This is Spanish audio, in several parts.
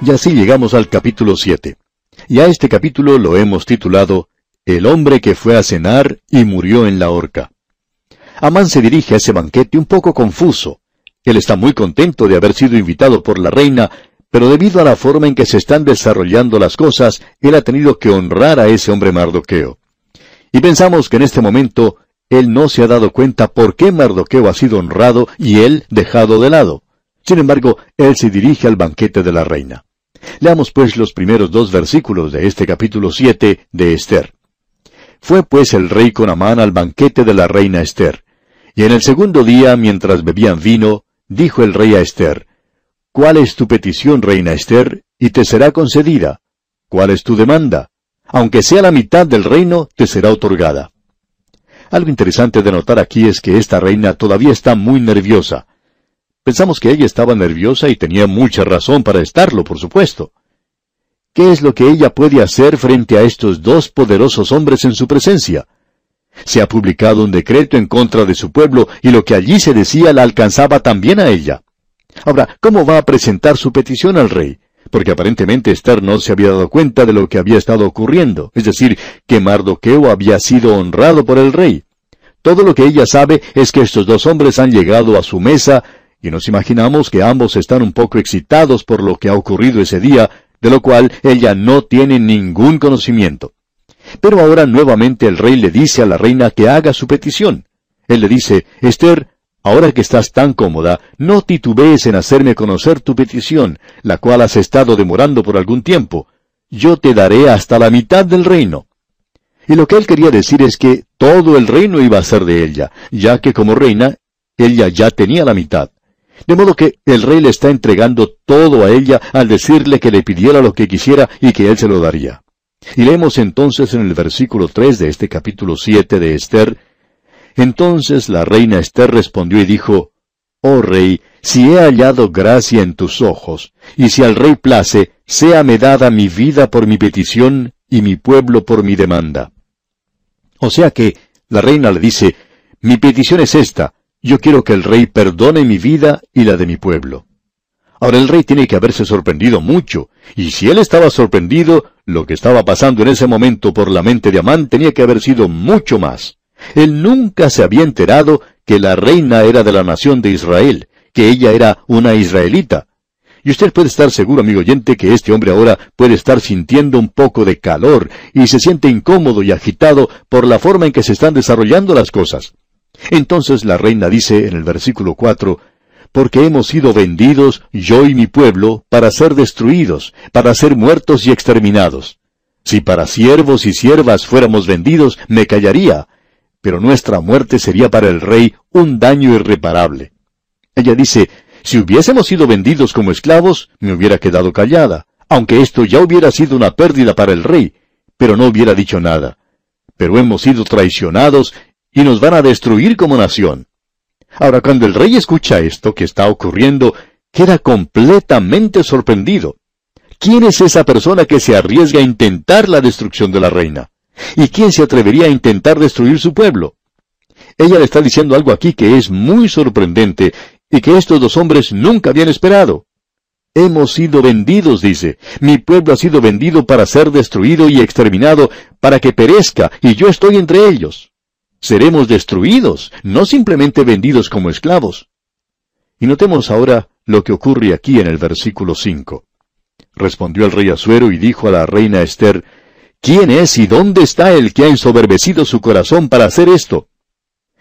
Y así llegamos al capítulo 7. Y a este capítulo lo hemos titulado El hombre que fue a cenar y murió en la horca. Amán se dirige a ese banquete un poco confuso. Él está muy contento de haber sido invitado por la reina, pero debido a la forma en que se están desarrollando las cosas, él ha tenido que honrar a ese hombre Mardoqueo. Y pensamos que en este momento él no se ha dado cuenta por qué Mardoqueo ha sido honrado y él dejado de lado. Sin embargo, él se dirige al banquete de la reina. Leamos pues los primeros dos versículos de este capítulo siete de Esther. Fue pues el rey con Amán al banquete de la reina Esther. Y en el segundo día, mientras bebían vino, dijo el rey a Esther, ¿Cuál es tu petición, reina Esther? Y te será concedida. ¿Cuál es tu demanda? Aunque sea la mitad del reino, te será otorgada. Algo interesante de notar aquí es que esta reina todavía está muy nerviosa. Pensamos que ella estaba nerviosa y tenía mucha razón para estarlo, por supuesto. ¿Qué es lo que ella puede hacer frente a estos dos poderosos hombres en su presencia? Se ha publicado un decreto en contra de su pueblo y lo que allí se decía la alcanzaba también a ella. Ahora, ¿cómo va a presentar su petición al rey? Porque aparentemente Esther no se había dado cuenta de lo que había estado ocurriendo, es decir, que Mardoqueo había sido honrado por el rey. Todo lo que ella sabe es que estos dos hombres han llegado a su mesa y nos imaginamos que ambos están un poco excitados por lo que ha ocurrido ese día, de lo cual ella no tiene ningún conocimiento. Pero ahora nuevamente el rey le dice a la reina que haga su petición. Él le dice, Esther, ahora que estás tan cómoda, no titubees en hacerme conocer tu petición, la cual has estado demorando por algún tiempo. Yo te daré hasta la mitad del reino. Y lo que él quería decir es que todo el reino iba a ser de ella, ya que como reina, ella ya tenía la mitad. De modo que el rey le está entregando todo a ella al decirle que le pidiera lo que quisiera y que él se lo daría. Y leemos entonces en el versículo tres de este capítulo siete de Esther, Entonces la reina Esther respondió y dijo, Oh rey, si he hallado gracia en tus ojos, y si al rey place, séame dada mi vida por mi petición y mi pueblo por mi demanda. O sea que la reina le dice, Mi petición es esta, yo quiero que el rey perdone mi vida y la de mi pueblo. Ahora el rey tiene que haberse sorprendido mucho, y si él estaba sorprendido, lo que estaba pasando en ese momento por la mente de Amán tenía que haber sido mucho más. Él nunca se había enterado que la reina era de la nación de Israel, que ella era una israelita. Y usted puede estar seguro, amigo oyente, que este hombre ahora puede estar sintiendo un poco de calor y se siente incómodo y agitado por la forma en que se están desarrollando las cosas. Entonces la reina dice en el versículo cuatro, porque hemos sido vendidos, yo y mi pueblo, para ser destruidos, para ser muertos y exterminados. Si para siervos y siervas fuéramos vendidos, me callaría, pero nuestra muerte sería para el rey un daño irreparable. Ella dice, si hubiésemos sido vendidos como esclavos, me hubiera quedado callada, aunque esto ya hubiera sido una pérdida para el rey, pero no hubiera dicho nada. Pero hemos sido traicionados y nos van a destruir como nación. Ahora, cuando el rey escucha esto que está ocurriendo, queda completamente sorprendido. ¿Quién es esa persona que se arriesga a intentar la destrucción de la reina? ¿Y quién se atrevería a intentar destruir su pueblo? Ella le está diciendo algo aquí que es muy sorprendente y que estos dos hombres nunca habían esperado. Hemos sido vendidos, dice. Mi pueblo ha sido vendido para ser destruido y exterminado, para que perezca, y yo estoy entre ellos. Seremos destruidos, no simplemente vendidos como esclavos. Y notemos ahora lo que ocurre aquí en el versículo 5. Respondió el rey Asuero y dijo a la reina Esther, ¿Quién es y dónde está el que ha ensoberbecido su corazón para hacer esto?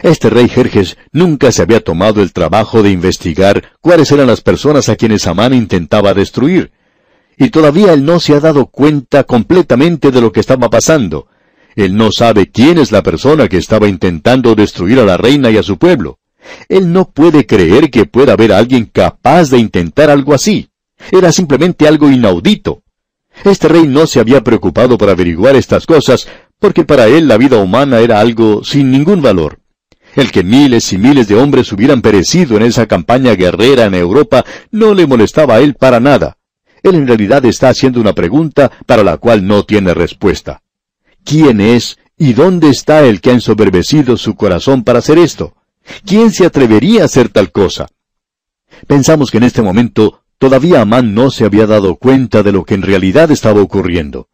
Este rey Jerjes nunca se había tomado el trabajo de investigar cuáles eran las personas a quienes Amán intentaba destruir. Y todavía él no se ha dado cuenta completamente de lo que estaba pasando. Él no sabe quién es la persona que estaba intentando destruir a la reina y a su pueblo. Él no puede creer que pueda haber alguien capaz de intentar algo así. Era simplemente algo inaudito. Este rey no se había preocupado por averiguar estas cosas, porque para él la vida humana era algo sin ningún valor. El que miles y miles de hombres hubieran perecido en esa campaña guerrera en Europa no le molestaba a él para nada. Él en realidad está haciendo una pregunta para la cual no tiene respuesta. ¿Quién es y dónde está el que ha ensoberbecido su corazón para hacer esto? ¿Quién se atrevería a hacer tal cosa? Pensamos que en este momento Todavía Amán no se había dado cuenta de lo que en realidad estaba ocurriendo.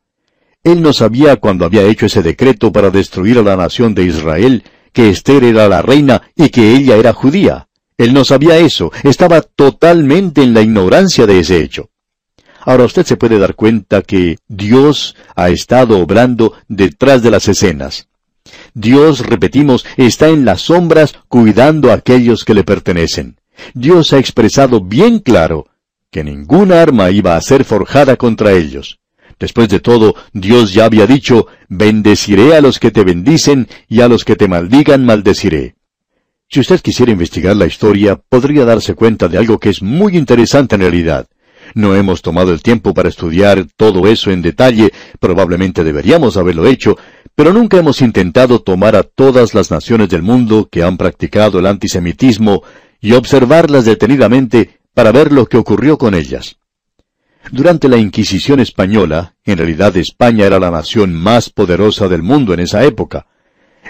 Él no sabía cuando había hecho ese decreto para destruir a la nación de Israel, que Esther era la reina y que ella era judía. Él no sabía eso, estaba totalmente en la ignorancia de ese hecho. Ahora usted se puede dar cuenta que Dios ha estado obrando detrás de las escenas. Dios, repetimos, está en las sombras cuidando a aquellos que le pertenecen. Dios ha expresado bien claro que ninguna arma iba a ser forjada contra ellos. Después de todo, Dios ya había dicho, bendeciré a los que te bendicen y a los que te maldigan maldeciré. Si usted quisiera investigar la historia, podría darse cuenta de algo que es muy interesante en realidad. No hemos tomado el tiempo para estudiar todo eso en detalle, probablemente deberíamos haberlo hecho, pero nunca hemos intentado tomar a todas las naciones del mundo que han practicado el antisemitismo y observarlas detenidamente para ver lo que ocurrió con ellas. Durante la Inquisición española, en realidad España era la nación más poderosa del mundo en esa época.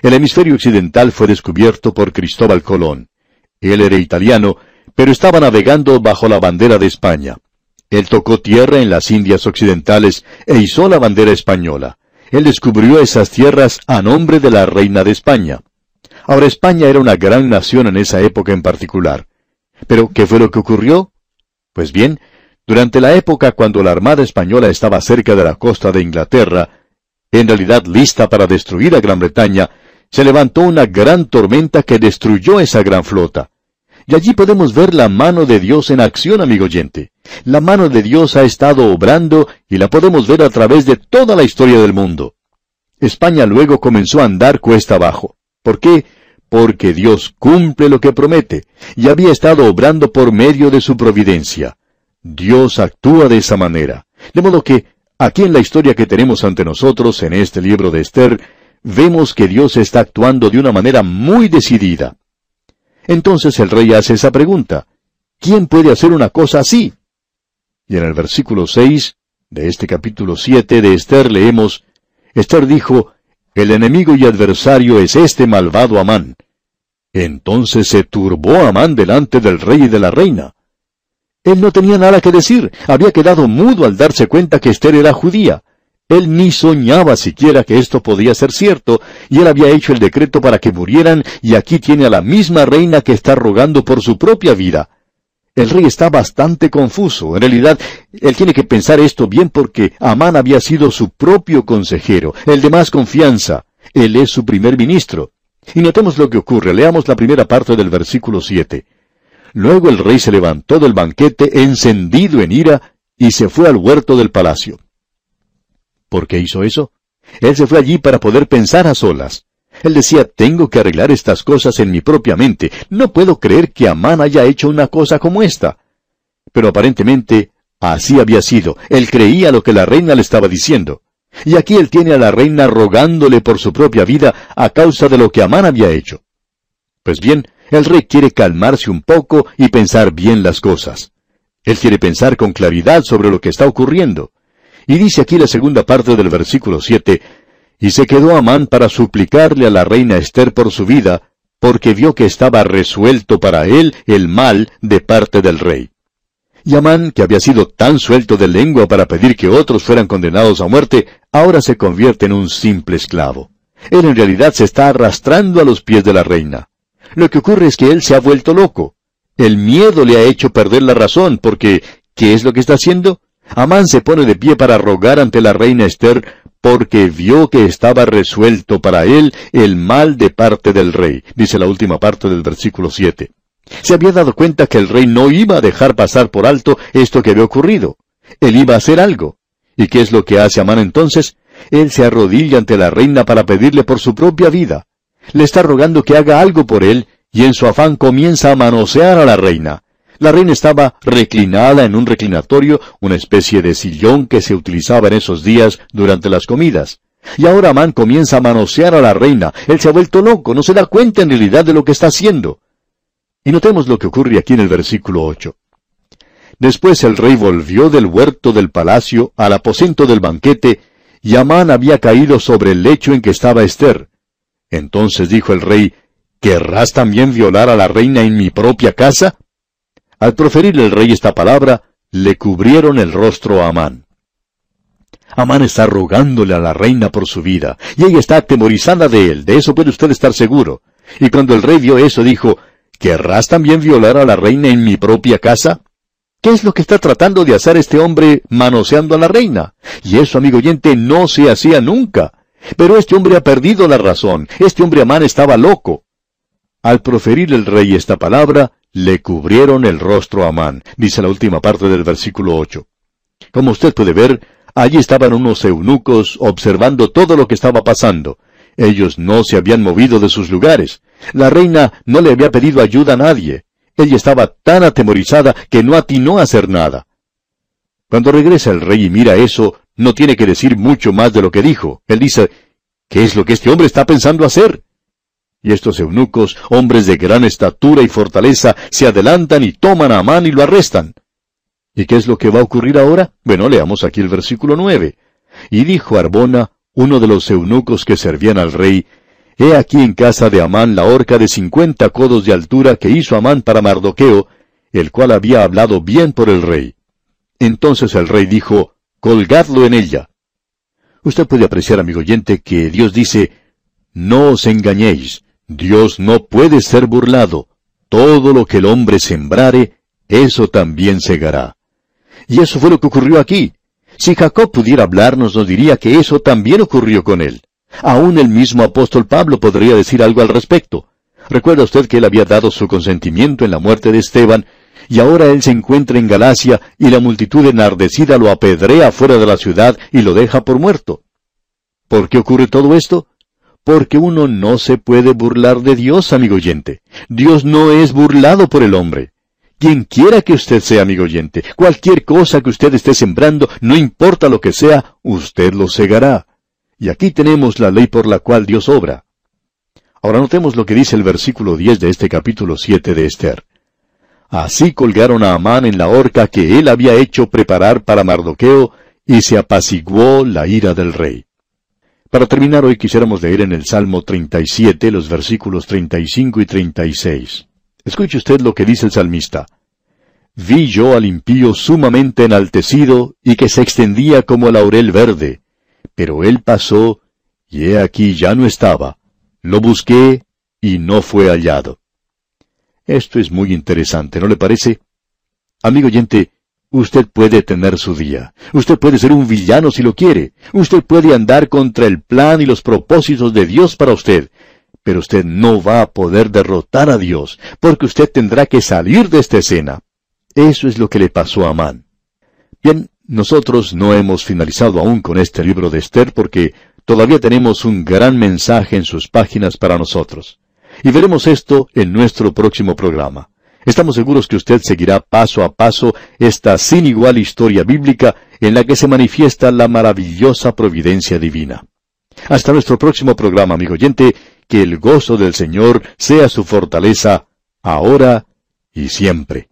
El hemisferio occidental fue descubierto por Cristóbal Colón. Él era italiano, pero estaba navegando bajo la bandera de España. Él tocó tierra en las Indias Occidentales e hizo la bandera española. Él descubrió esas tierras a nombre de la reina de España. Ahora España era una gran nación en esa época en particular. Pero, ¿qué fue lo que ocurrió? Pues bien, durante la época cuando la Armada Española estaba cerca de la costa de Inglaterra, en realidad lista para destruir a Gran Bretaña, se levantó una gran tormenta que destruyó esa gran flota. Y allí podemos ver la mano de Dios en acción, amigo oyente. La mano de Dios ha estado obrando y la podemos ver a través de toda la historia del mundo. España luego comenzó a andar cuesta abajo. ¿Por qué? Porque Dios cumple lo que promete, y había estado obrando por medio de su providencia. Dios actúa de esa manera. De modo que, aquí en la historia que tenemos ante nosotros, en este libro de Esther, vemos que Dios está actuando de una manera muy decidida. Entonces el rey hace esa pregunta. ¿Quién puede hacer una cosa así? Y en el versículo 6 de este capítulo 7 de Esther leemos, Esther dijo, El enemigo y adversario es este malvado Amán. Entonces se turbó Amán delante del rey y de la reina. Él no tenía nada que decir, había quedado mudo al darse cuenta que Esther era judía. Él ni soñaba siquiera que esto podía ser cierto, y él había hecho el decreto para que murieran, y aquí tiene a la misma reina que está rogando por su propia vida. El rey está bastante confuso. En realidad, él tiene que pensar esto bien porque Amán había sido su propio consejero, el de más confianza. Él es su primer ministro. Y notemos lo que ocurre. Leamos la primera parte del versículo 7. Luego el rey se levantó del banquete encendido en ira y se fue al huerto del palacio. ¿Por qué hizo eso? Él se fue allí para poder pensar a solas. Él decía, tengo que arreglar estas cosas en mi propia mente. No puedo creer que Amán haya hecho una cosa como esta. Pero aparentemente así había sido. Él creía lo que la reina le estaba diciendo. Y aquí él tiene a la reina rogándole por su propia vida a causa de lo que Amán había hecho. Pues bien, el rey quiere calmarse un poco y pensar bien las cosas. Él quiere pensar con claridad sobre lo que está ocurriendo. Y dice aquí la segunda parte del versículo 7, y se quedó Amán para suplicarle a la reina Esther por su vida, porque vio que estaba resuelto para él el mal de parte del rey. Y Amán, que había sido tan suelto de lengua para pedir que otros fueran condenados a muerte, ahora se convierte en un simple esclavo. Él en realidad se está arrastrando a los pies de la reina. Lo que ocurre es que él se ha vuelto loco. El miedo le ha hecho perder la razón, porque ¿qué es lo que está haciendo? Amán se pone de pie para rogar ante la reina Esther, porque vio que estaba resuelto para él el mal de parte del rey, dice la última parte del versículo 7. Se había dado cuenta que el rey no iba a dejar pasar por alto esto que había ocurrido. Él iba a hacer algo. ¿Y qué es lo que hace Amán entonces? Él se arrodilla ante la reina para pedirle por su propia vida le está rogando que haga algo por él, y en su afán comienza a manosear a la reina. La reina estaba reclinada en un reclinatorio, una especie de sillón que se utilizaba en esos días durante las comidas. Y ahora Amán comienza a manosear a la reina. Él se ha vuelto loco, no se da cuenta en realidad de lo que está haciendo. Y notemos lo que ocurre aquí en el versículo 8. Después el rey volvió del huerto del palacio al aposento del banquete, y Amán había caído sobre el lecho en que estaba Esther. Entonces dijo el rey, ¿Querrás también violar a la reina en mi propia casa? Al proferir el rey esta palabra, le cubrieron el rostro a Amán. Amán está rogándole a la reina por su vida, y ella está atemorizada de él, de eso puede usted estar seguro. Y cuando el rey vio eso, dijo, ¿Querrás también violar a la reina en mi propia casa? ¿Qué es lo que está tratando de hacer este hombre manoseando a la reina? Y eso, amigo oyente, no se hacía nunca. Pero este hombre ha perdido la razón. Este hombre Amán estaba loco. Al proferir el rey esta palabra, le cubrieron el rostro a Amán, dice la última parte del versículo 8. Como usted puede ver, allí estaban unos eunucos observando todo lo que estaba pasando. Ellos no se habían movido de sus lugares. La reina no le había pedido ayuda a nadie. Ella estaba tan atemorizada que no atinó a hacer nada. Cuando regresa el rey y mira eso, no tiene que decir mucho más de lo que dijo. Él dice, ¿qué es lo que este hombre está pensando hacer? Y estos eunucos, hombres de gran estatura y fortaleza, se adelantan y toman a Amán y lo arrestan. ¿Y qué es lo que va a ocurrir ahora? Bueno, leamos aquí el versículo nueve. Y dijo Arbona, uno de los eunucos que servían al rey, He aquí en casa de Amán la horca de cincuenta codos de altura que hizo Amán para Mardoqueo, el cual había hablado bien por el rey. Entonces el rey dijo, Colgadlo en ella. Usted puede apreciar, amigo oyente, que Dios dice, No os engañéis, Dios no puede ser burlado. Todo lo que el hombre sembrare, eso también segará. Y eso fue lo que ocurrió aquí. Si Jacob pudiera hablarnos, nos diría que eso también ocurrió con él. Aún el mismo apóstol Pablo podría decir algo al respecto. Recuerda usted que él había dado su consentimiento en la muerte de Esteban, y ahora él se encuentra en Galacia y la multitud enardecida lo apedrea fuera de la ciudad y lo deja por muerto. ¿Por qué ocurre todo esto? Porque uno no se puede burlar de Dios, amigo oyente. Dios no es burlado por el hombre. Quien quiera que usted sea, amigo oyente, cualquier cosa que usted esté sembrando, no importa lo que sea, usted lo segará. Y aquí tenemos la ley por la cual Dios obra. Ahora notemos lo que dice el versículo 10 de este capítulo 7 de Esther. Así colgaron a Amán en la horca que él había hecho preparar para Mardoqueo, y se apaciguó la ira del rey. Para terminar hoy quisiéramos leer en el Salmo 37 los versículos 35 y 36. Escuche usted lo que dice el salmista. Vi yo al impío sumamente enaltecido y que se extendía como laurel verde, pero él pasó, y he aquí ya no estaba. Lo busqué, y no fue hallado. Esto es muy interesante, ¿no le parece? Amigo oyente, usted puede tener su día. Usted puede ser un villano si lo quiere. Usted puede andar contra el plan y los propósitos de Dios para usted. Pero usted no va a poder derrotar a Dios, porque usted tendrá que salir de esta escena. Eso es lo que le pasó a Amán. Bien, nosotros no hemos finalizado aún con este libro de Esther porque todavía tenemos un gran mensaje en sus páginas para nosotros. Y veremos esto en nuestro próximo programa. Estamos seguros que usted seguirá paso a paso esta sin igual historia bíblica en la que se manifiesta la maravillosa providencia divina. Hasta nuestro próximo programa, amigo oyente, que el gozo del Señor sea su fortaleza, ahora y siempre.